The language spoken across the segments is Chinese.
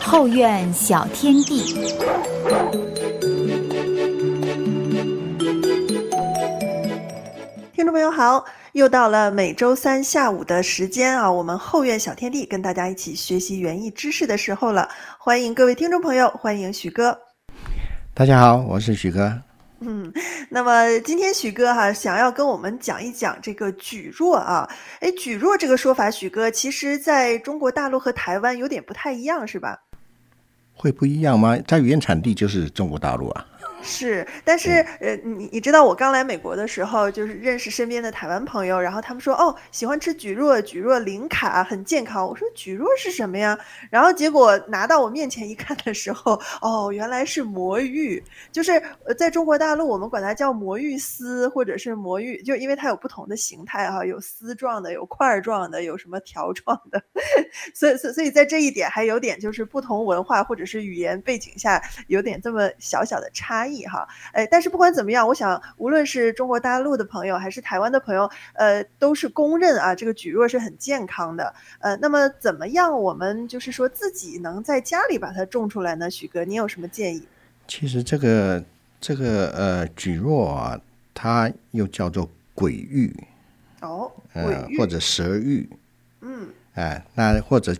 后院小天地。听众朋友好，又到了每周三下午的时间啊，我们后院小天地跟大家一起学习园艺知识的时候了。欢迎各位听众朋友，欢迎许哥。大家好，我是许哥。嗯，那么今天许哥哈想要跟我们讲一讲这个蒟蒻啊，哎，蒟蒻这个说法，许哥其实在中国大陆和台湾有点不太一样，是吧？会不一样吗？在原产地就是中国大陆啊。是，但是呃，你你知道我刚来美国的时候，就是认识身边的台湾朋友，然后他们说哦，喜欢吃蒟蒻，蒟蒻零卡，很健康。我说蒟蒻是什么呀？然后结果拿到我面前一看的时候，哦，原来是魔芋，就是呃，在中国大陆我们管它叫魔芋丝或者是魔芋，就因为它有不同的形态哈，有丝状的，有块状的，有什么条状的，所以所所以在这一点还有点就是不同文化或者是语言背景下有点这么小小的差异。哈，哎，但是不管怎么样，我想无论是中国大陆的朋友还是台湾的朋友，呃，都是公认啊，这个蒟蒻是很健康的。呃，那么怎么样，我们就是说自己能在家里把它种出来呢？许哥，你有什么建议？其实这个这个呃蒟蒻啊，它又叫做鬼芋哦，呃或者蛇芋，嗯，哎，那或者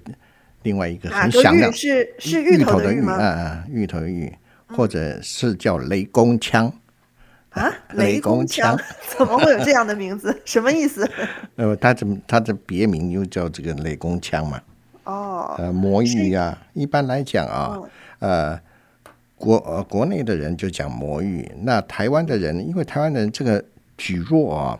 另外一个很响亮是是芋头的吗？嗯嗯，芋头芋，或者是叫雷公枪。啊，雷公公枪枪怎么会有这样的名字？什么意思？呃，它怎么它的别名又叫这个雷公枪嘛？哦，呃，魔芋啊，一般来讲啊，呃，国呃国内的人就讲魔芋，那台湾的人，因为台湾人这个举弱啊，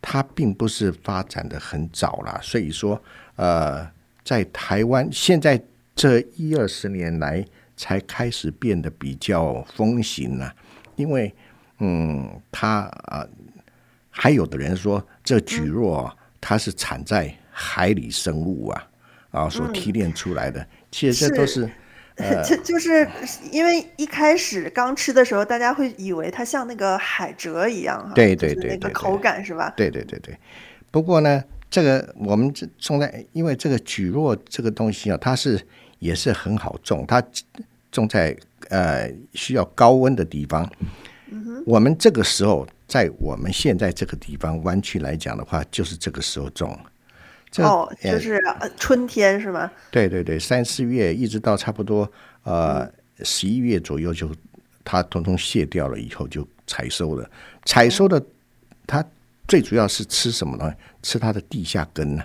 它并不是发展的很早啦，所以说呃，在台湾现在这一二十年来才开始变得比较风行了、因为嗯，他啊、还有的人说这蒟蒻啊，它是产在海里生物啊啊所提炼出来的，其实这都是 就就是因为一开始刚吃的时候，大家会以为它像那个海蜇一样哈，对对就是那个对对。口感是吧？对对对对。不过呢，这个我们这种在，因为这个蒟蒻这个东西啊，它是也是很好种，它种在呃需要高温的地方。我们这个时候在我们现在这个地方湾区来讲的话，就是这个时候种。这就是呃春天是吗？对对对，三四月一直到差不多呃十一月左右就它统统卸掉了以后就采收了。采收的它最主要是吃什么呢？吃它的地下根呢、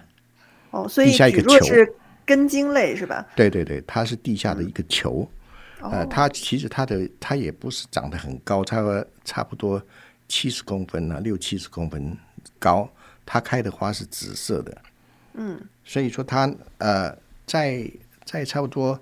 哦，所以地下一个球是根茎类是吧？对对对，它是地下的一个球。呃，哦它其实它的它也不是长得很高，它差不多七十公分啊，六七十公分高。它开的花是紫色的，嗯，所以说它呃，在在差不多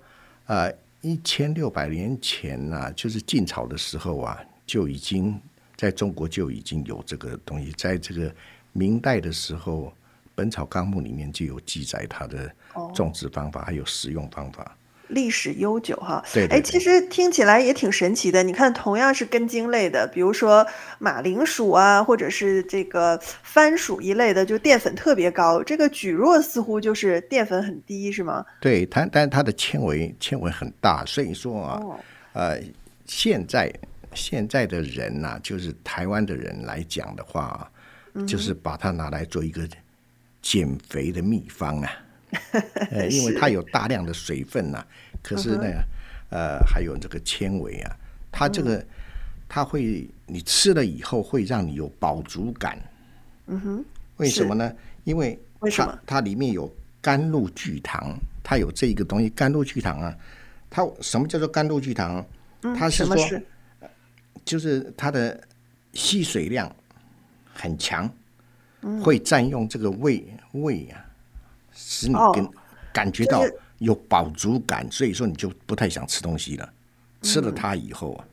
呃一千六百年前呐、就是晋朝的时候啊，就已经在中国就已经有这个东西，在这个明代的时候，《本草纲目》里面就有记载它的哦种植方法，还有食用方法。历史悠久哈。哎，对对对其实听起来也挺神奇的。你看，同样是根茎类的，比如说马铃薯啊，或者是这个番薯一类的，就淀粉特别高。这个蒟蒻似乎就是淀粉很低，是吗？对它，但是它的纤维纤维很大，所以说啊，哦，呃，现在现在的人呐、就是台湾的人来讲的话啊，就是把它拿来做一个减肥的秘方啊，呃，因为它有大量的水分呐、可是呢，呃，还有这个纤维啊，它这个、它会你吃了以后会让你有饱足感，嗯哼，为什么呢？因为它它里面有甘露聚糖，它有这一个东西，甘露聚糖啊。它什么叫做甘露聚糖？它是说嗯是？就是它的吸水量很强，嗯会占用这个胃胃啊，使你哦跟感觉到有饱足感，所以说你就不太想吃东西了。吃嗯了它以后啊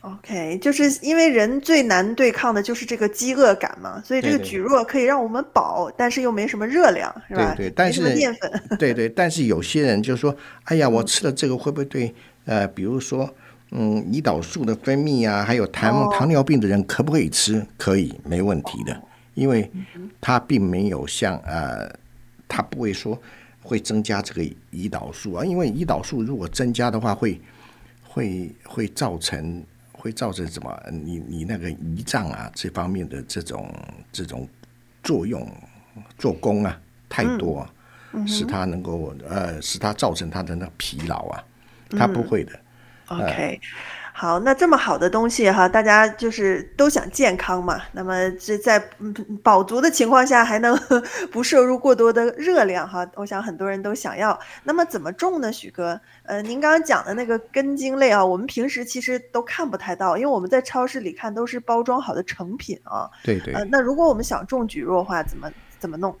，OK，就是因为人最难对抗的就是这个饥饿感嘛，所以这个对对蒟蒻可以让我们饱，但是又没什么热量，是吧？对对但没什淀粉。对对，但是有些人就说：“ 哎呀，我嗯吃了这个会不会对呃，比如说嗯，胰岛素的分泌啊，还有糖、哦糖尿病的人可不可以吃？可以，没问题的，因为它并没有像呃，它不会说会增加这个胰岛素啊，因为胰岛素如果增加的话，会会会造成会造成什么？你你那个胰脏啊这方面的这种这种作用做工啊太多，使它能够呃使它造成它的那个疲劳啊，它不会的。OK。好，那这么好的东西哈，大家就是都想健康嘛。那么这在饱足的情况下，还能 不摄入过多的热量哈？我想很多人都想要。那么怎么种呢，许哥？呃，您刚刚讲的那个根茎类啊，我们平时其实都看不太到，因为我们在超市里看都是包装好的成品啊。对对。呃，那如果我们想种菊若的话，怎么怎么弄？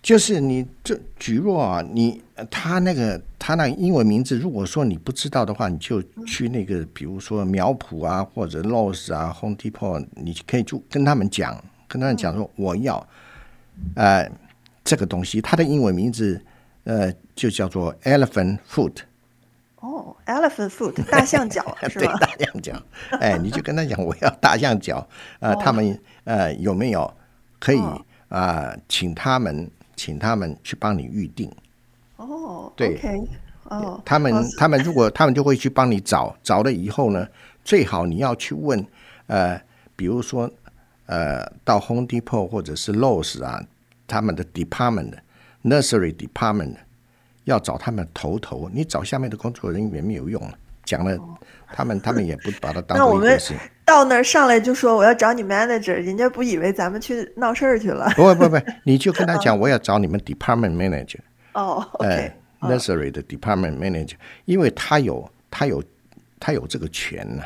就是你这菊若啊，你他那个他那英文名字，如果说你不知道的话，你就去那个，比如说苗圃啊，或者 Lowe's 啊，Home Depot，你可以就跟他们讲，跟他们讲说我要，呃，这个东西，它的英文名字呃就叫做 Elephant Foot。哦，Elephant Foot，大象脚是吧？对，大象脚。哎，你就跟他讲我要大象脚，呃，他们呃有没有可以啊，请他们。请他们去帮你预定。哦，对，哦，他们他们如果他们就会去帮你找，找了以后呢，最好你要去问，呃，比如说呃，到 Home Depot 或者是 Lowe's 啊，他们的 Department Nursery Department 要找他们头头，你找下面的工作人员没有用，讲了他们他们也不把它当做一回事。到那儿上来就说我要找你 manager，人家不以为咱们去闹事儿去了。不不不，你就跟他讲我要找你们 department manager。哦，OK。Nursery 的 department manager，因为他有他有他有这个权呢。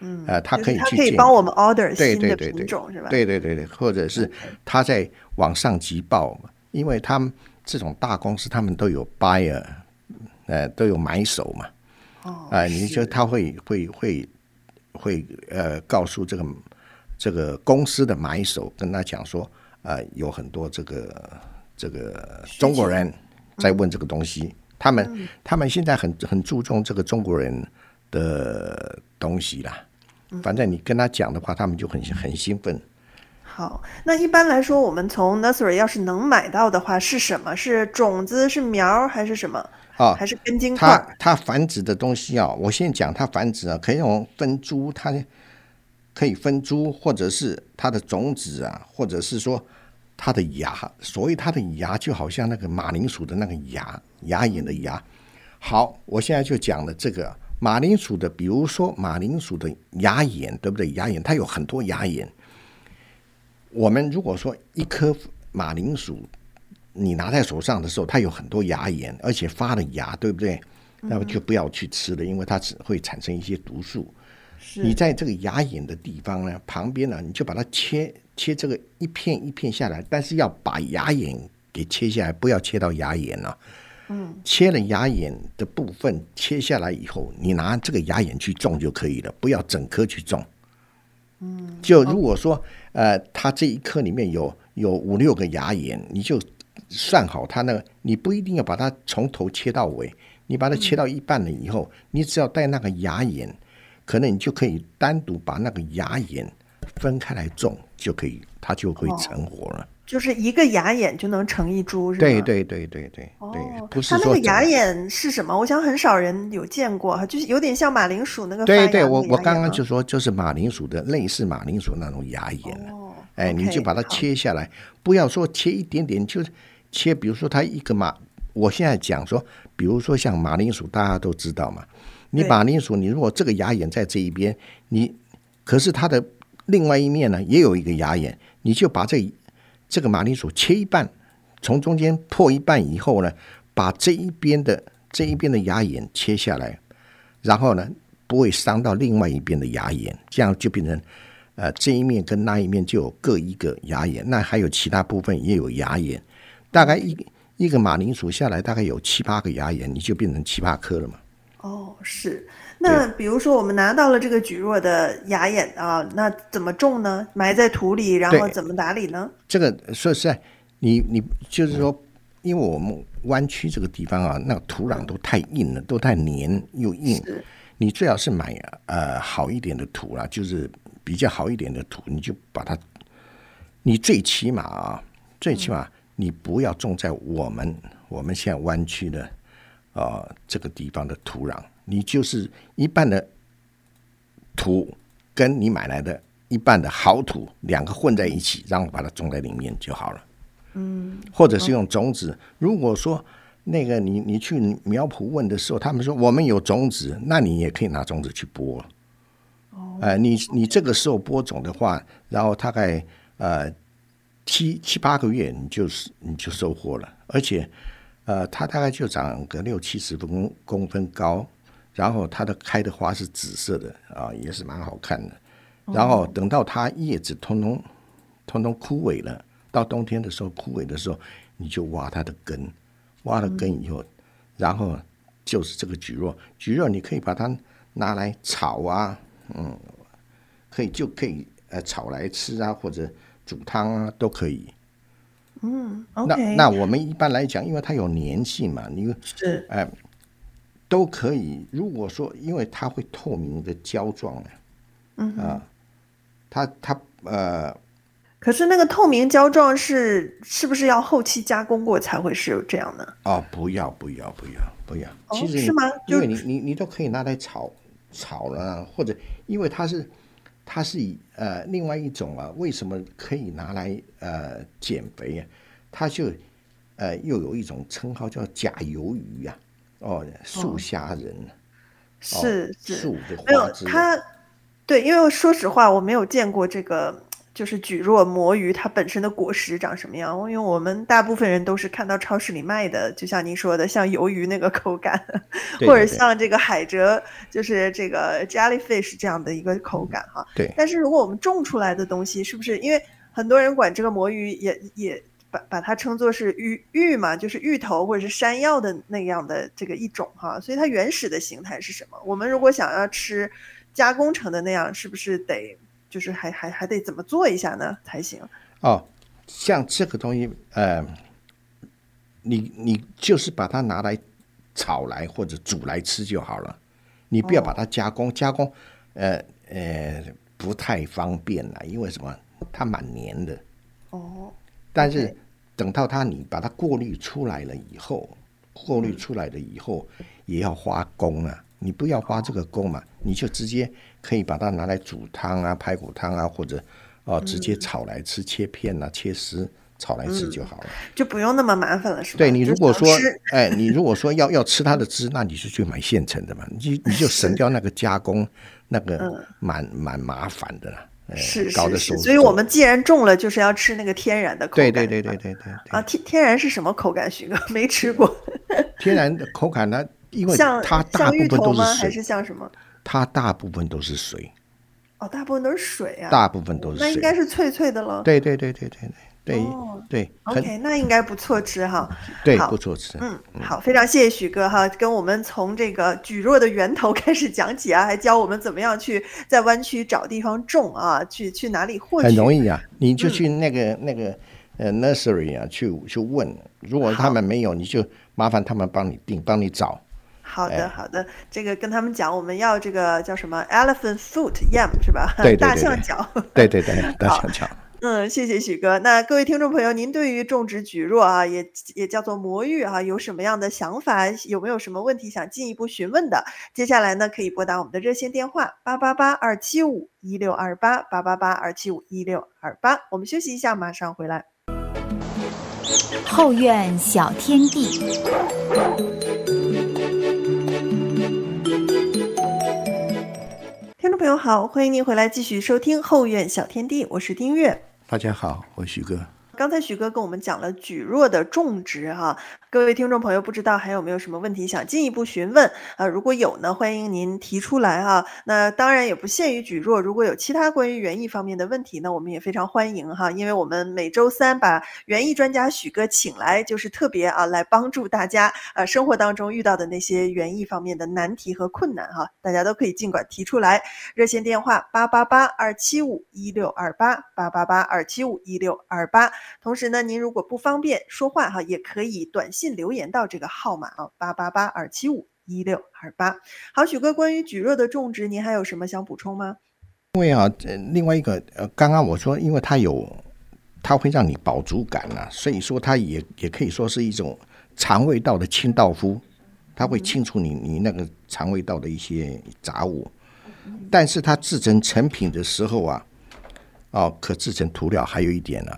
嗯。呃，他可以去。可以帮我们 order 新的品种是吧？对对对对，或者是他在网上急报嘛，因为他们这种大公司他们都有 buyer，呃，都有买手嘛。哦。哎，你就他会会会。会呃告诉这个这个公司的买手，跟他讲说，呃，有很多这个这个中国人在问这个东西，他们他们现在很很注重这个中国人的东西啦。反正你跟他讲的话，他们就很很兴奋。好，那一般来说，我们从 nursery 要是能买到的话，是什么？是种子？是苗？还是什么？啊，还是根茎它它繁殖的东西啊，我先讲它繁殖啊，可以用分株，它可以分株，或者是它的种子啊，或者是说它的芽，所以它的芽就好像那个马铃薯的那个芽，芽眼的芽。好，我现在就讲了这个马铃薯的，比如说马铃薯的芽眼，对不对？芽眼它有很多芽眼。我们如果说一颗马铃薯。你拿在手上的时候，它有很多牙眼，而且发了芽，对不对？那么就不要去吃了，因为它只会产生一些毒素。你在这个牙眼的地方呢，旁边呢，你就把它切切这个一片一片下来，但是要把牙眼给切下来，不要切到牙眼了。嗯，切了牙眼的部分切下来以后，你拿这个牙眼去种就可以了，不要整颗去种。嗯，就如果说呃，它这一颗里面有有五六个牙眼，你就。算好它那个，你不一定要把它从头切到尾，你把它切到一半了以后，你只要带那个芽眼，可能你就可以单独把那个芽眼分开来种，就可以，它就会成活了。就是一个芽眼就能成一株，是吗？对对对对对对，不是它那个芽眼是什么？我想很少人有见过哈，就是有点像马铃薯那个。对对，我我刚刚就说就是马铃薯的类似马铃薯那种芽眼哦，哎，你就把它切下来，不要说切一点点，就是。切，比如说它一个马，我现在讲说，比如说像马铃薯，大家都知道嘛。你马铃薯，你如果这个牙眼在这一边，你可是它的另外一面呢，也有一个牙眼，你就把这这个马铃薯切一半，从中间破一半以后呢，把这一边的这一边的牙眼切下来，然后呢，不会伤到另外一边的牙眼，这样就变成呃这一面跟那一面就有各一个牙眼，那还有其他部分也有牙眼。大概一一个马铃薯下来，大概有七八个芽眼，你就变成七八颗了嘛。哦，是。那比如说，我们拿到了这个菊若的芽眼啊，那怎么种呢？埋在土里，然后怎么打理呢？这个说实在，你你就是说，因为我们弯曲这个地方啊，那个土壤都太硬了，都太黏又硬。你最好是买呃好一点的土啦，就是比较好一点的土，你就把它，你最起码啊，最起码。你不要种在我们我们现在弯曲的啊这个地方的土壤，你就是一半的土跟你买来的一半的好土两个混在一起，然后把它种在里面就好了。嗯，或者是用种子。如果说那个你你去苗圃问的时候，他们说我们有种子，那你也可以拿种子去播。哦，呃，你你这个时候播种的话，然后大概呃七七八个月，你就是你就收获了，而且呃它大概就长个六七十公公分高，然后它的开的花是紫色的啊，也是蛮好看的。然后等到它叶子通通通通枯萎了。到冬天的时候枯萎的时候，你就挖它的根，挖了根以后，然后就是这个菊若，菊若你可以把它拿来炒啊，嗯，可以就可以呃炒来吃啊，或者煮汤啊都可以。嗯。那那我们一般来讲，因为它有粘性嘛，你是哎都可以。如果说因为它会透明的胶状的，嗯啊，它它呃。可是那个透明胶状是是不是要后期加工过才会是这样的？哦，不要不要不要不要，其实是吗？因为你你你都可以拿来炒炒了，或者因为它是它是以呃另外一种啊，为什么可以拿来呃减肥啊？它就呃又有一种称号叫假鱿鱼呀，哦，素虾仁，是是没有它对，因为说实话我没有见过这个。就是菊若魔芋，它本身的果实长什么样？因为我们大部分人都是看到超市里卖的，就像您说的，像鱿鱼那个口感，或者像这个海蜇，就是这个 jellyfish 这样的一个口感哈。对。但是如果我们种出来的东西，是不是因为很多人管这个魔芋也也把把它称作是芋芋嘛，就是芋头或者是山药的那样的这个一种哈，所以它原始的形态是什么？我们如果想要吃加工成的那样，是不是得？就是还还还得怎么做一下呢才行？哦，像这个东西，呃，你你就是把它拿来炒来或者煮来吃就好了，你不要把它加工，加工，呃呃，不太方便了，因为什么？它蛮黏的。哦。但是等到它你把它过滤出来了以后，过滤出来了以后也要花工啊。你不要花这个工嘛，你就直接可以把它拿来煮汤啊、排骨汤啊，或者哦直接炒来吃，切片啊、切丝炒来吃就好了，就不用那么麻烦了，是吧？对你如果说，哎，你如果说要要吃它的汁，那你就去买现成的嘛，你你就省掉那个加工，那个蛮蛮麻烦的了。是是是，所以我们既然种了，就是要吃那个天然的口感。对对对对对对。啊，天天然是什么口感？徐哥 没吃过。天然的口感呢？因为它大部分都是还是像什么？它大部分都是水哦大部分都是水啊。大部分都是水那应该是脆脆的了对对对对对对对对 ok 那应该不错吃哈对不错吃嗯好非常谢谢许哥哈跟我们从这个矩弱的源头 开始讲起啊还教我们怎么样去在弯曲找地方种啊去去哪里获取很容易啊你就去那个那个呃 nursery 啊去去问如果他们没有你就麻烦他们帮你定帮你找好的，好的，这个跟他们讲，我们要这个叫什么 elephant foot yam 是吧？对大象脚。对对对，大象脚。嗯，谢谢许哥。那各位听众朋友，您对于种植菊若啊，也也叫做魔芋啊，有什么样的想法？有没有什么问题想进一步询问的？接下来呢，可以拨打我们的热线电话八八八二七五一六二八八八八二七五一六二八。我们休息一下，马上回来。后院小天地。观众朋友好，欢迎您回来继续收听《后院小天地》，我是丁月。大家好，我是徐哥。刚才许哥跟我们讲了菊若的种植哈，各位听众朋友不知道还有没有什么问题想进一步询问啊？如果有呢，欢迎您提出来哈。那当然也不限于菊若，如果有其他关于园艺方面的问题呢，我们也非常欢迎哈。因为我们每周三把园艺专家许哥请来，就是特别啊来帮助大家呃生活当中遇到的那些园艺方面的难题和困难哈，大家都可以尽管提出来。热线电话八八八二七五一六二八八八八二七五一六二八。同时呢，您如果不方便说话哈，也可以短信留言到这个号码啊，八八八二七五一六二八。好，许哥，关于菊若的种植，您还有什么想补充吗？因为啊，另外一个呃，刚刚我说，因为它有，它会让你饱足感啊，所以说它也也可以说是一种肠胃道的清道夫，它会清除你你那个肠胃道的一些杂物。但是它制成成品的时候啊，哦，可制成涂料还有一点呢，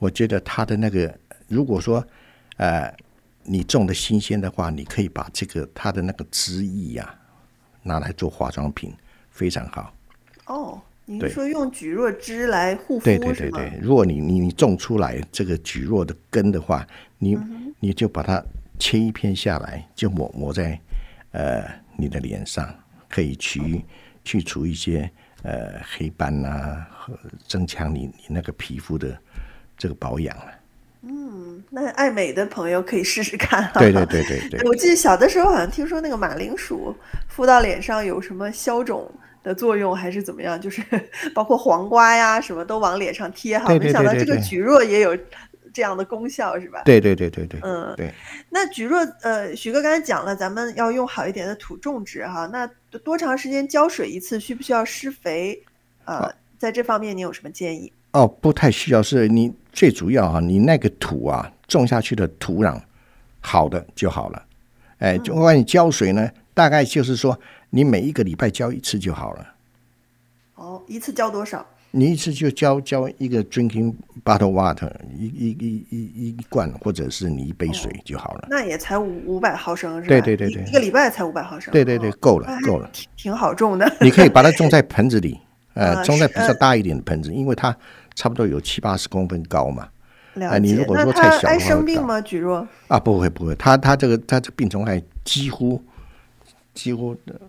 我觉得它的那个，如果说呃你种的新鲜的话，你可以把这个它的那个汁液呀拿来做化妆品，非常好。哦。您说用菊若汁来护肤对对对对，如果你你你种出来这个菊若的根的话，你你就把它切一片下来，就抹抹在呃你的脸上，可以去去除一些呃黑斑呐，和增强你你那个皮肤的这个保养了。嗯，那爱美的朋友可以试试看。对对对对对。我记得小的时候好像听说那个马铃薯敷到脸上有什么消肿。的作用还是怎么样？就是包括黄瓜呀，什么都往脸上贴哈。没想到这个菊若也有这样的功效，是吧？对对对对对。嗯，对。那菊若，呃，徐哥刚才讲了，咱们要用好一点的土种植哈。那多长时间浇水一次？需不需要施肥？呃，在这方面你有什么建议？哦，不太需要，是你最主要哈，你那个土啊，种下去的土壤好的就好了。哎，就关你浇水呢，大概就是说。你每一个礼拜浇一次就好了。哦，一次浇多少？你一次就浇浇一个 drinking bottle water，一一一一一罐，或者是你一杯水就好了。那也才五五百毫升是吧？对对对对，一个礼拜才五百毫升。对对对，够了够了，挺挺好种的。你可以把它种在盆子里，呃，种在比较大一点的盆子，因为它差不多有七八十公分高嘛。了你如果说太小的话，爱生病吗？菊若？啊，不会不会，他他这个他这病虫害几乎几乎的。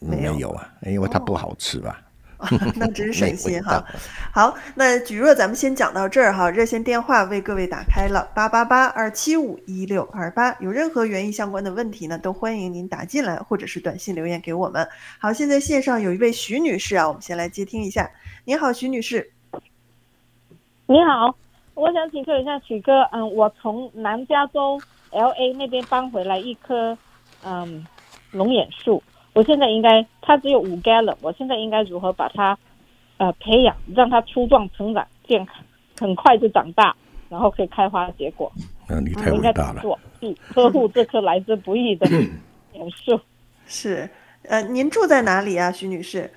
没有啊，因为它不好吃吧？那真省心 哈。好，那菊若咱们先讲到这儿哈。热线电话为各位打开了八八八二七五一六二八，有任何园艺相关的问题呢，都欢迎您打进来或者是短信留言给我们。好，现在线上有一位徐女士啊，我们先来接听一下。您好，徐女士。你好，我想请教一下许哥，嗯，我从南加州 L A 那边搬回来一棵嗯龙眼树。我现在应该，它只有五 gallon，我现在应该如何把它，呃，培养，让它粗壮成长、健康，很快就长大，然后可以开花结果。嗯，你太伟大了。做，呵护这棵来之不易的柳树。是，呃，您住在哪里啊，徐女士？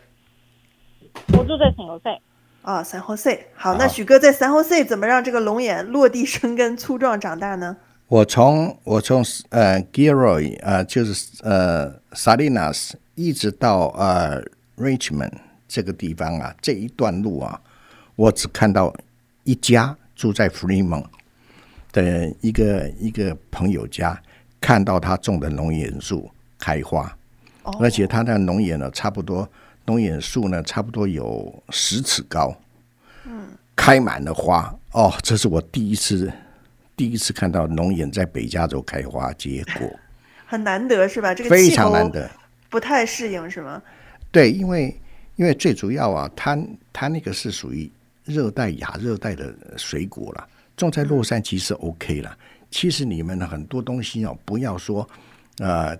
我住在三后 C。啊，三后 C。好，那许哥在三后 C 怎么让这个龙眼落地生根、粗壮长大呢？我从我从呃 Gilroy 呃就是呃 Salinas 一直到呃 Richmond 这个地方啊，这一段路啊，我只看到一家住在 Fremont 的一个一个朋友家，看到他种的龙眼树开花，而且他的龙眼呢，差不多龙眼树呢，差不多有十尺高，嗯，开满了花哦，这是我第一次。第一次看到龙眼在北加州开花结果，很难得是吧？这个非常难得，不太适应是吗？对，因为因为最主要啊，它它那个是属于热带亚热带的水果了，种在洛杉矶是 OK 了。其实你们的很多东西哦，不要说呃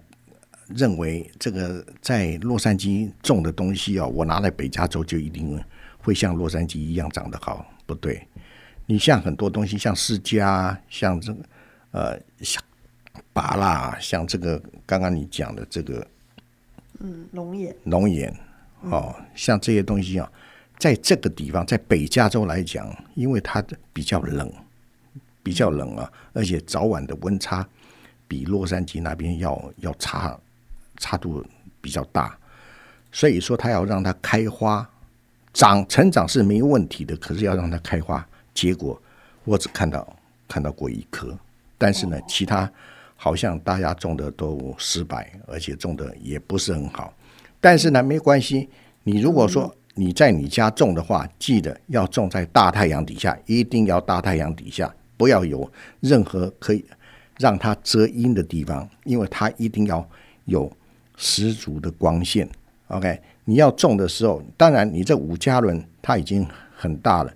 认为这个在洛杉矶种的东西哦，我拿来北加州就一定会像洛杉矶一样长得好，不对。你像很多东西，像释迦，像这个，呃，像拔啦，像这个刚刚你讲的这个，嗯，龙眼，龙眼，哦，像这些东西啊，在这个地方，在北加州来讲，因为它的比较冷，比较冷啊，而且早晚的温差比洛杉矶那边要要差差度比较大，所以说它要让它开花长成长是没问题的，可是要让它开花。结果我只看到看到过一颗，但是呢，其他好像大家种的都失败，而且种的也不是很好。但是呢，没关系。你如果说你在你家种的话，记得要种在大太阳底下，一定要大太阳底下，不要有任何可以让它遮阴的地方，因为它一定要有十足的光线。OK，你要种的时候，当然你这五加仑它已经很大了。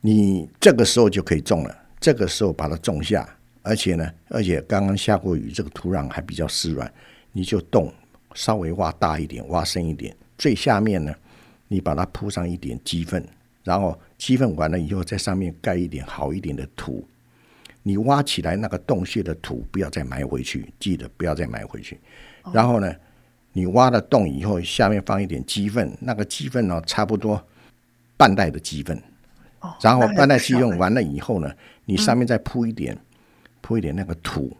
你这个时候就可以种了，这个时候把它种下，而且呢，而且刚刚下过雨，这个土壤还比较湿软，你就洞稍微挖大一点，挖深一点，最下面呢，你把它铺上一点鸡粪，然后鸡粪完了以后，在上面盖一点好一点的土，你挖起来那个洞穴的土不要再埋回去，记得不要再埋回去。然后呢，你挖了洞以后，下面放一点鸡粪，那个鸡粪呢，差不多半袋的鸡粪。然后半袋鸡粪完了以后呢，你上面再铺一点，铺一点那个土。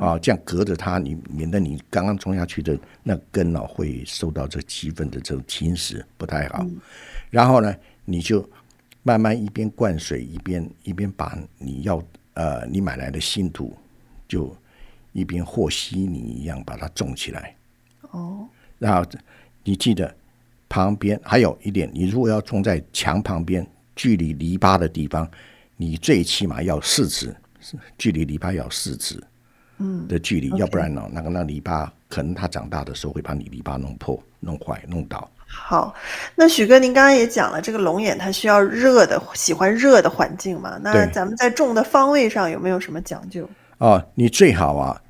啊，这样隔着它，你免得你刚刚种下去的那根哦会受到这鸡粪的这种侵蚀，不太好。然后呢，你就慢慢一边灌水，一边一边把你要呃你买来的新土，就一边和稀泥一样把它种起来。哦，然后你记得旁边还有一点，你如果要种在墙旁边，距离篱笆的地方，你最起码要四尺，距离篱笆要四尺。嗯的距离，要不然呢，那个那篱笆可能它长大的时候会把你篱笆弄破、弄坏、弄倒。好，那许哥，您刚刚也讲了，这个龙眼它需要热的，喜欢热的环境嘛？那咱们在种的方位上有没有什么讲究？哦，你最好啊，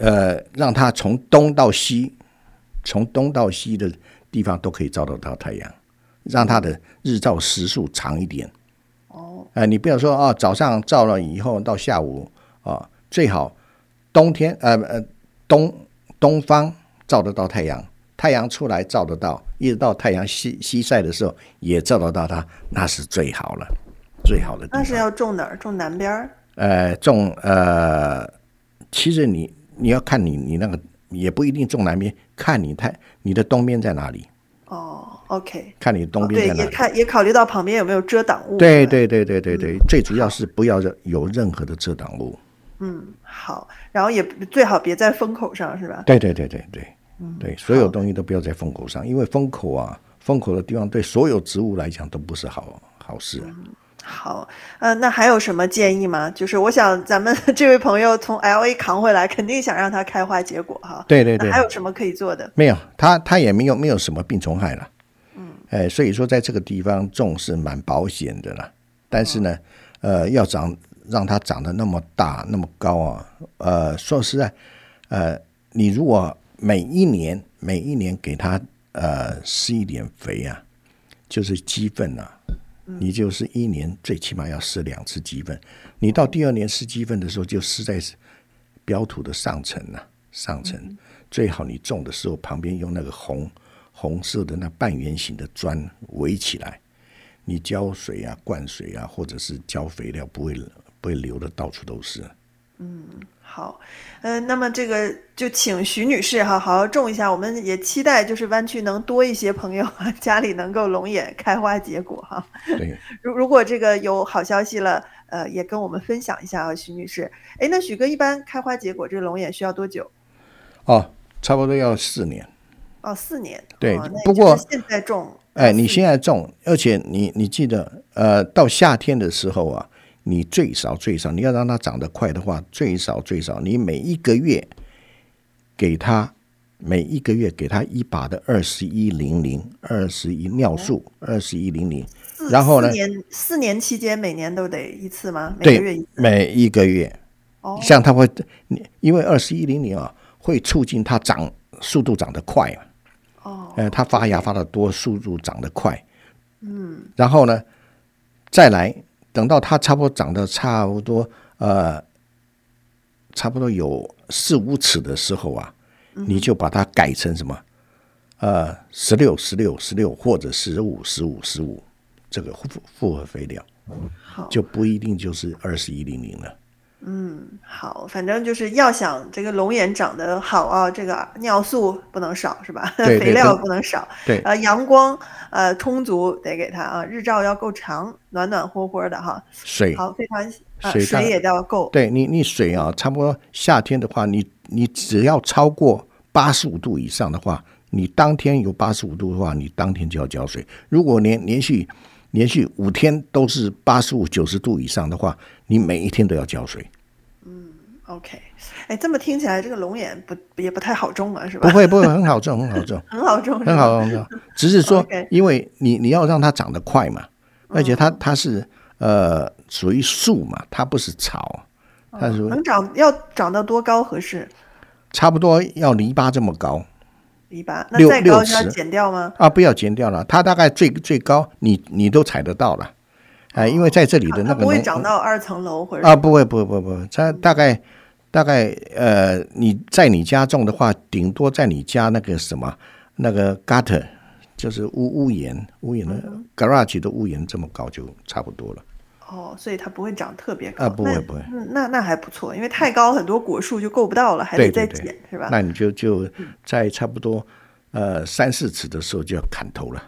呃，让它从东到西，从东到西的地方都可以照得到太阳，让它的日照时数长一点。哦，哎，你不要说啊，早上照了以后到下午啊，最好。冬天，呃呃，东东方照得到太阳，太阳出来照得到，一直到太阳西西晒的时候也照得到它，那是最好了，最好的。那是要种哪儿？种南边儿？呃，种呃，其实你你要看你你那个也不一定种南边，看你太你的东边在哪里。哦，OK。看你东边在哪里。对，也看也考虑到旁边有没有遮挡物。对对对对对对，最主要是不要有任何的遮挡物。嗯，好，然后也最好别在风口上，是吧？对对对对对，对，所有东西都不要在风口上，因为风口啊，风口的地方对所有植物来讲都不是好好事。好，呃，那还有什么建议吗？就是我想咱们 这位朋友从 L A 扛回来，肯定想让它开花结果哈。对对对。还有什么可以做的？没有，他他也没有没有什么病虫害了。嗯。哎，所以说在这个地方种是蛮保险的了，但是呢，呃，要长。让它长得那么大那么高啊，呃，说实在，呃，你如果每一年每一年给它呃施一点肥啊，就是鸡粪啊，你就是一年最起码要施两次鸡粪。你到第二年施鸡粪的时候，就施在标土的上层啊，上层最好你种的时候旁边用那个红红色的那半圆形的砖围起来，你浇水啊、灌水啊，或者是浇肥料不会。不会流的到处都是。嗯，好，嗯，那么这个就请徐女士哈，好好种一下。我们也期待就是湾区能多一些朋友家里能够龙眼开花结果哈。对，如如果这个有好消息了，呃，也跟我们分享一下啊，徐女士。哎，那许哥一般开花结果这龙眼需要多久？哦，差不多要四年。哦，四年。对，不过现在种，哎，你现在种，而且你你记得，呃，到夏天的时候啊。你最少最少，你要让它长得快的话，最少最少，你每一个月给它每一个月给它一把的二十一零零二十一尿素二十一零零，然后呢？四年四年期间每年都得一次吗？对，每个月每一个月。哦，像它会，因为二十一零零啊，会促进它长速度长得快嘛。哦，呃，它发芽发的多，速度长得快。嗯，然后呢，再来。等到它差不多长得差不多，呃，差不多有四五尺的时候啊，你就把它改成什么？呃，十六、十六、十六，或者十五、十五、十五，这个复复合肥料，就不一定就是二十一零零了。嗯，好，反正就是要想这个龙眼长得好啊，这个尿素不能少，是吧？肥料不能少。对，呃，阳光呃充足得给它啊，日照要够长，暖暖和和的哈。水好，非常水水也要够。对你，你水啊，差不多夏天的话，你你只要超过八十五度以上的话，你当天有八十五度的话，你当天就要浇水。如果连连续连续五天都是八十五、九十度以上的话，你每一天都要浇水。嗯，OK，哎，这么听起来，这个龙眼不也不太好种啊，是吧？不会，不会，很好种，很好种，很好种，很好种。只是说，因为你你要让它长得快嘛，而且它它是呃属于树嘛，它不是草，它是能长要长到多高合适？差不多要篱笆这么高。篱笆那再高要剪掉吗？啊，不要剪掉了，它大概最最高，你你都踩得到了。哎，因为在这里的那个不会长到二层楼或者啊，不会，不会，不会，它大概大概呃，你在你家种的话，顶多在你家那个什么那个 gutter，就是屋屋檐屋檐的 garage 的屋檐这么高就差不多了。哦，所以它不会长特别高啊，不会不会，那那还不错，因为太高很多果树就够不到了，还得再剪，是吧？那你就就在差不多呃三四尺的时候就要砍头了。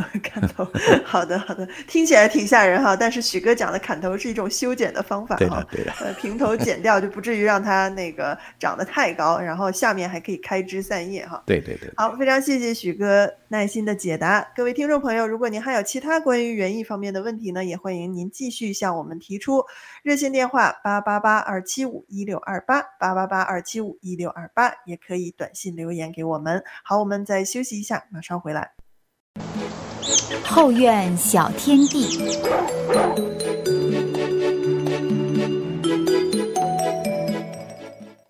砍头，好的好的，听起来挺吓人哈。但是许哥讲的砍头是一种修剪的方法哈，对的，呃，平头剪掉就不至于让它那个长得太高，然后下面还可以开枝散叶哈。对对对。好，非常谢谢许哥耐心的解答。各位听众朋友，如果您还有其他关于园艺方面的问题呢，也欢迎您继续向我们提出。热线电话八八八二七五一六二八八八八二七五一六二八，也可以短信留言给我们。好，我们再休息一下，马上回来。后院小天地，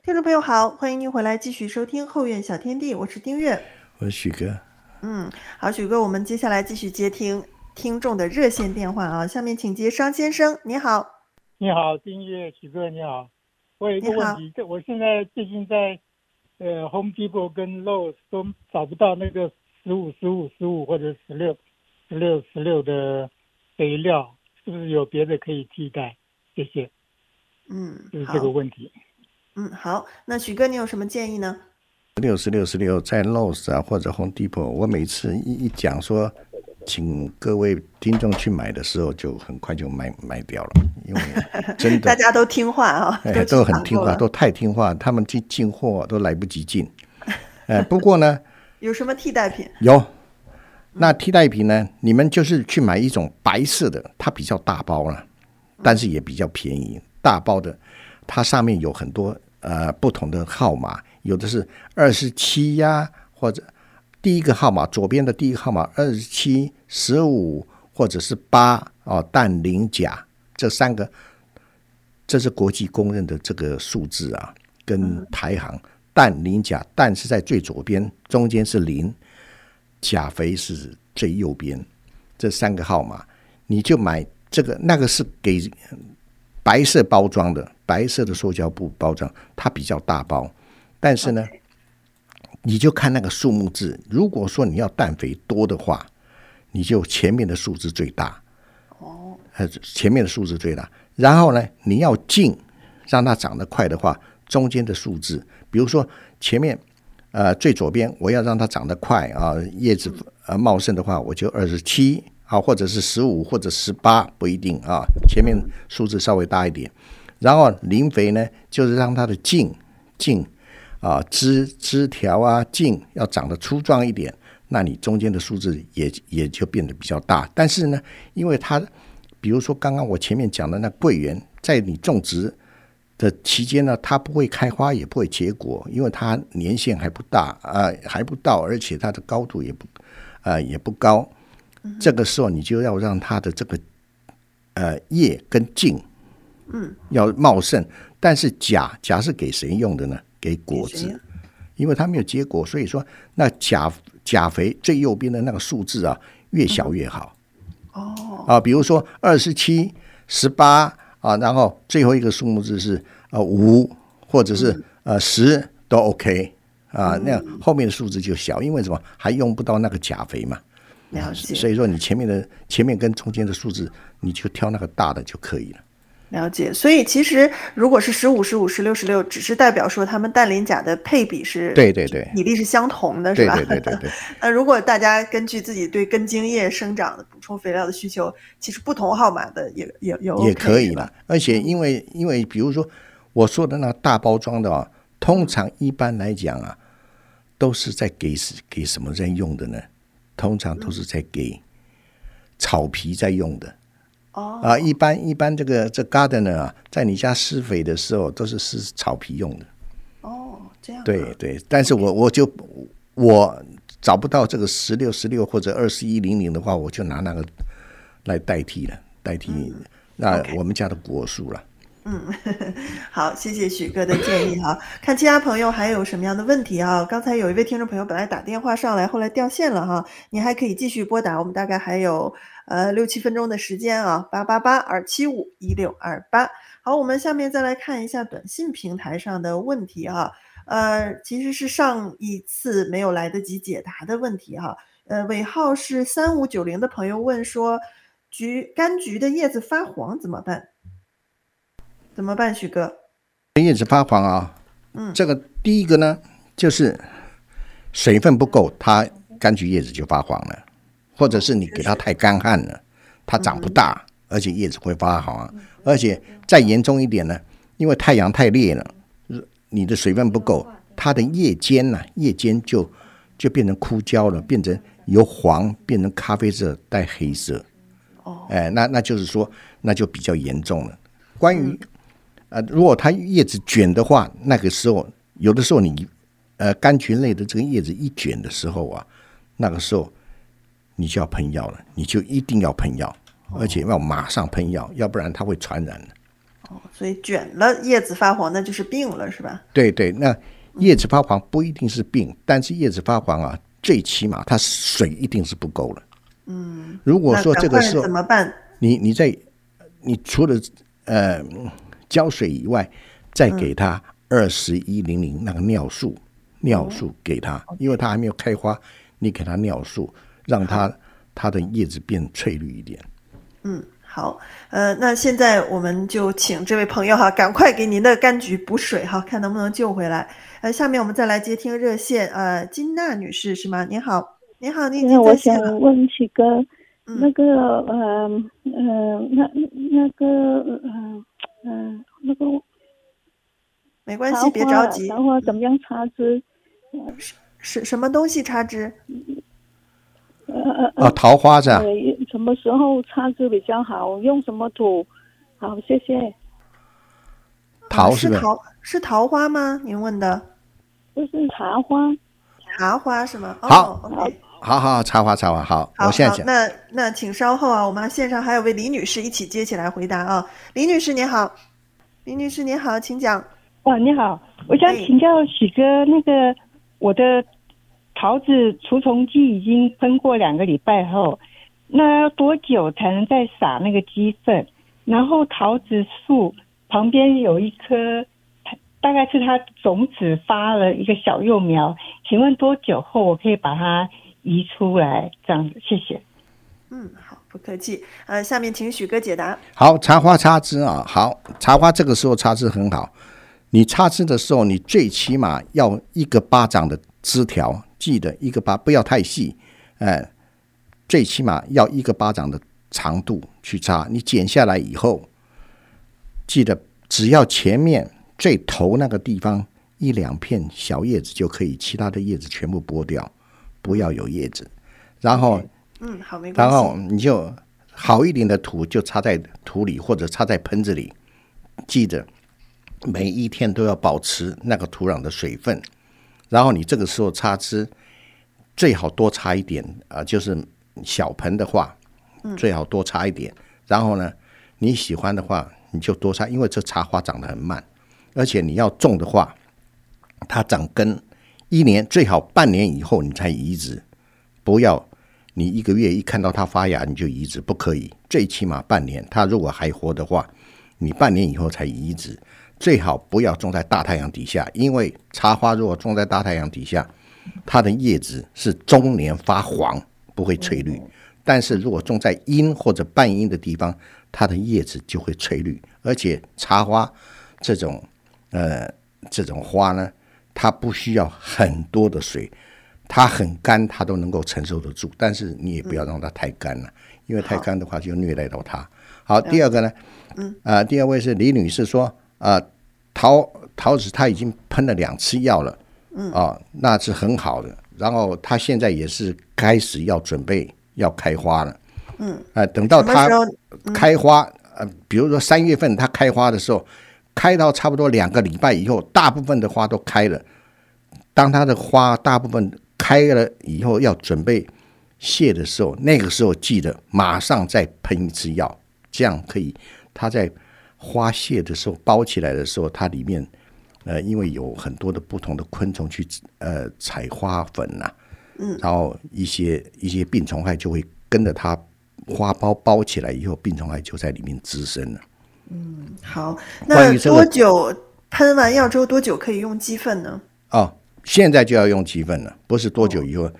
听众朋友好，欢迎您回来继续收听后院小天地，我是丁月，我是许哥。嗯，好，许哥，我们接下来继续接听听众的热线电话啊。下面请接商先生，你好。你好，丁月，许哥你好。我有一个问题，这我现在最近在呃 Home Depot 跟 Lowe's 都找不到那个。十五、十五、十五或者十六、十六、十六的肥料，是不是有别的可以替代？谢谢。嗯，就是这个问题。嗯，好，那许哥，你有什么建议呢？十六、十六、十六，在 Lowe's 啊或者 Home Depot，我每次一一讲说，请各位听众去买的时候，就很快就卖卖掉了，因为 真的大家都听话啊，哎都很听话，都太听话，他们进进货都来不及进。哎，不过呢。有什么替代品？有，那替代品呢？你们就是去买一种白色的，它比较大包了，但是也比较便宜。大包的，它上面有很多呃不同的号码，有的是二十七呀，或者第一个号码左边的第一个号码二十七、十五或者是八哦，氮磷钾这三个，这是国际公认的这个数字啊，跟排行。氮、磷、钾，氮是在最左边，中间是磷，钾肥是最右边，这三个号码，你就买这个，那个是给白色包装的，白色的塑胶布包装，它比较大包，但是呢，你就看那个数目字，如果说你要氮肥多的话，你就前面的数字最大，哦，呃，前面的数字最大，然后呢，你要进让它长得快的话，中间的数字。比如说前面，呃，最左边我要让它长得快啊，叶子呃茂盛的话，我就二十七啊，或者是十五或者十八不一定啊，前面数字稍微大一点。然后磷肥呢，就是让它的茎茎啊枝枝条啊茎要长得粗壮一点，那你中间的数字也也就变得比较大。但是呢，因为它，比如说刚刚我前面讲的那桂圆，在你种植。的期间呢，它不会开花，也不会结果，因为它年限还不大啊，还不到，而且它的高度也不啊也不高。这个时候，你就要让它的这个呃叶跟茎，嗯，要茂盛。但是钾钾是给谁用的呢？给果子，因为它没有结果，所以说那钾钾肥最右边的那个数字啊，越小越好。哦，啊，比如说二十七、十八。啊，然后最后一个数目字是呃五或者是呃十都 OK 啊，那样后面的数字就小，因为什么还用不到那个钾肥嘛。了解。所以说你前面的前面跟中间的数字，你就挑那个大的就可以了。了解。所以其实如果是十五、十五、十六、十六，只是代表说它们氮磷钾的配比是对对对比例是相同的，是吧？对对对对。那如果大家根据自己对根茎叶生长的补充肥料的需求，其实不同号码的也也也也可以了。而且因为因为比如说我说的那大包装的啊，通常一般来讲啊，都是在给给什么人用的呢？通常都是在给草皮在用的。哦啊，一般一般这个这 gardener 啊，在你家施肥的时候都是施草皮用的。哦，这样。对对，但是我我就我找不到这个十六十六或者二十一零零的话，我就拿那个来代替了，代替那我们家的果树了。嗯，好，谢谢许哥的建议哈。看其他朋友还有什么样的问题啊？刚才有一位听众朋友本来打电话上来，后来掉线了哈。你还可以继续拨打，我们大概还有呃六七分钟的时间啊，八八八二七五一六二八。好，我们下面再来看一下短信平台上的问题哈，呃，其实是上一次没有来得及解答的问题哈，呃，尾号是三五九零的朋友问说，橘柑橘的叶子发黄怎么办？怎么办，许哥？叶子发黄啊，嗯，这个第一个呢，就是水分不够，它柑橘叶子就发黄了，或者是你给它太干旱了，它长不大，而且叶子会发黄。而且再严重一点呢，因为太阳太烈了，你的水分不够，它的叶尖呢，叶尖就就变成枯焦了，变成由黄变成咖啡色带黑色。哦，哎，那那就是说，那就比较严重了。关于呃，如果它叶子卷的话，那个时候有的时候你呃柑橘类的这个叶子一卷的时候啊，那个时候你就要喷药了，你就一定要喷药。而且要马上喷药，要不然它会传染的。哦，所以卷了叶子发黄，那就是病了，是吧？对对，那叶子发黄不一定是病，但是叶子发黄啊，最起码它水一定是不够了。嗯，如果说这个时候怎么办？你你在你除了呃浇水以外，再给它二十一零零那个尿素，尿素给它，因为它还没有开花，你给它尿素，让它它的叶子变翠绿一点。嗯，好，呃，那现在我们就请这位朋友哈，赶快给您的柑橘补水哈，看能不能救回来。呃，下面我们再来接听热线，呃，金娜女士是吗？您好，您好，您好我想问几个，那个，呃，呃，那那个，呃，呃，那个，没关系，别着急。然后怎么样插枝？什什么东西插枝？呃呃呃，桃花是吧？什么时候插枝比较好？用什么土？好，谢谢。桃是桃是桃花吗？您问的？不是茶花，茶花是吗？好，OK，好好茶花茶花好。好，我现在讲。那那请稍后啊，我们线上还有位李女士一起接起来回答啊。李女士您好，李女士您好，请讲。哇，你好，我想请教许哥，那个我的桃子除虫剂已经喷过两个礼拜后。那要多久才能再撒那个鸡粪？然后桃子树旁边有一棵，大概是它种子发了一个小幼苗，请问多久后我可以把它移出来？这样子，谢谢。嗯，好，不客气。呃，下面请许哥解答。好，茶花插枝啊，好，茶花这个时候插枝很好。你插枝的时候，你最起码要一个巴掌的枝条，记得一个巴，不要太细，哎。最起码要一个巴掌的长度去插，你剪下来以后，记得只要前面最头那个地方一两片小叶子就可以，其他的叶子全部剥掉，不要有叶子。然后，嗯，好，没关系。然后你就好一点的土就插在土里或者插在盆子里，记得每一天都要保持那个土壤的水分。然后你这个时候插枝，最好多插一点啊，就是。小盆的话，最好多插一点。然后呢，你喜欢的话，你就多插，因为这茶花长得很慢，而且你要种的话，它长根一年最好半年以后你才移植，不要你一个月一看到它发芽你就移植，不可以。最起码半年，它如果还活的话，你半年以后才移植。最好不要种在大太阳底下，因为茶花如果种在大太阳底下，它的叶子是终年发黄。不会翠绿，但是如果种在阴或者半阴的地方，它的叶子就会翠绿。而且茶花这种呃这种花呢，它不需要很多的水，它很干，它都能够承受得住。但是你也不要让它太干了，因为太干的话就虐待到它。好，第二个呢，嗯啊，第二位是李女士说啊，桃桃子他已经喷了两次药了，嗯啊，那是很好的。然后它现在也是开始要准备要开花了，嗯，啊，等到它开花，呃，比如说三月份它开花的时候，开到差不多两个礼拜以后，大部分的花都开了。当它的花大部分开了以后，要准备谢的时候，那个时候记得马上再喷一次药，这样可以它在花谢的时候包起来的时候，它里面。呃，因为有很多的不同的昆虫去呃采花粉呐，嗯，然后一些一些病虫害就会跟着它花苞包起来以后，病虫害就在里面滋生了。嗯，好，那多久喷完药之后多久可以用鸡粪呢？哦，现在就要用鸡粪了，不是多久以后，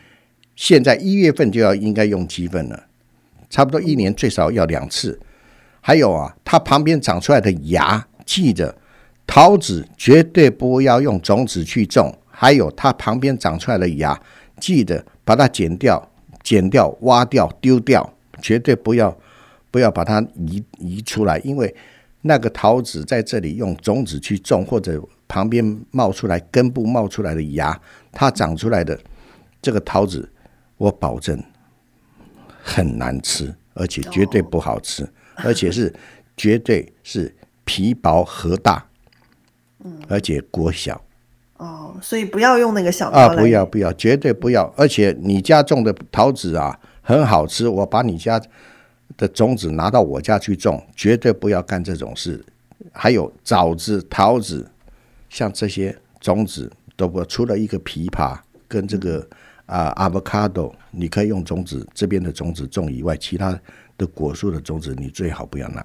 现在一月份就要应该用鸡粪了，差不多一年最少要两次。还有啊，它旁边长出来的芽，记着桃子绝对不要用种子去种。还有它旁边长出来的芽，记得把它剪掉、剪掉、挖掉、丢掉，绝对不要不要把它移移出来，因为那个桃子在这里用种子去种，或者旁边冒出来根部冒出来的芽，它长出来的这个桃子，我保证很难吃，而且绝对不好吃，而且是绝对是皮薄核大，而且果小。哦，所以不要用那个小啊！不要不要，绝对不要！而且你家种的桃子啊，很好吃。我把你家的种子拿到我家去种，绝对不要干这种事。还有枣子、桃子，像这些种子都不，除了一个枇杷跟这个啊 avocado，你可以用种子这边的种子种以外，其他的果树的种子你最好不要拿，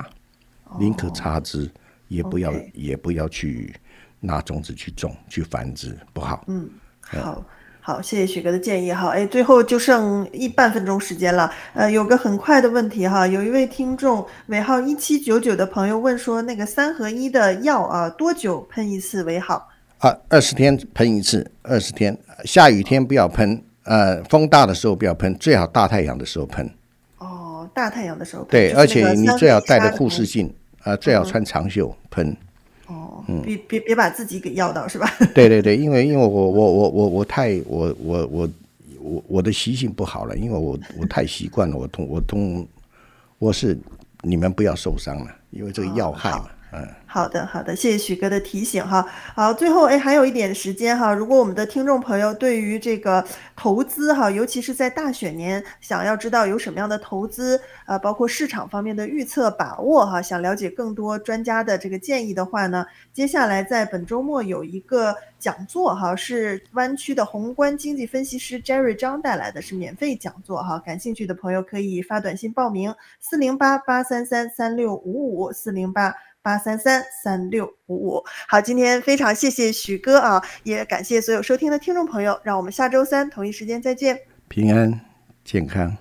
宁可插枝，也不要也不要去。拿种子去种去繁殖不好。嗯，好，好，谢谢许哥的建议哈。哎，最后就剩一半分钟时间了。呃，有个很快的问题哈，有一位听众尾号一七九九的朋友问说，那个三合一的药啊，多久喷一次为好？啊，二十天喷一次，二十天。下雨天不要喷，呃，风大的时候不要喷，最好大太阳的时候喷。哦，大太阳的时候。对，而且你最好戴着护视镜，啊，最好穿长袖喷。哦，嗯别别别把自己给要到是吧？对对对，因为因为我我我我我太我我我我我的习性不好了，因为我我太习惯了，我通我通我是你们不要受伤了，因为这个要害嘛。嗯，好的，好的，谢谢许哥的提醒哈。好，最后哎，还有一点时间哈。如果我们的听众朋友对于这个投资哈，尤其是在大选年，想要知道有什么样的投资啊，包括市场方面的预测把握哈，想了解更多专家的这个建议的话呢，接下来在本周末有一个讲座哈，是湾区的宏观经济分析师 Jerry 张带来的是免费讲座哈，感兴趣的朋友可以发短信报名四零八八三三三六五五四零八。八三三三六五五，好，今天非常谢谢许哥啊，也感谢所有收听的听众朋友，让我们下周三同一时间再见，平安健康。